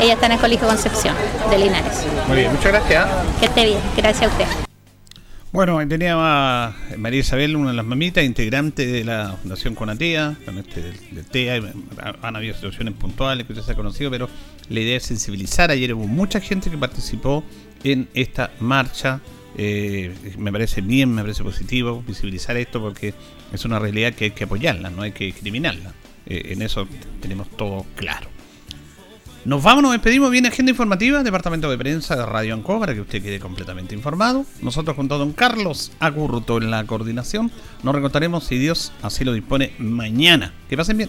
Ella está en el Colegio Concepción de Linares. Muy bien, muchas gracias. Que esté bien, gracias a usted. Bueno, tenía a María Isabel, una de las mamitas, integrante de la Fundación Conatea, con este del, TEA, y han habido situaciones puntuales que usted se ha conocido, pero la idea es sensibilizar. Ayer hubo mucha gente que participó en esta marcha. eh, me parece bien, me parece positivo visibilizar esto porque es una realidad que hay que apoyarla, no hay que discriminarla. Eh, en eso tenemos todo claro. Nos vamos, nos despedimos. Viene agenda informativa, departamento de prensa de Radio Anco, para que usted quede completamente informado. Nosotros, junto a don Carlos Agurto en la coordinación, nos recontaremos si Dios así lo dispone mañana. Que pasen bien.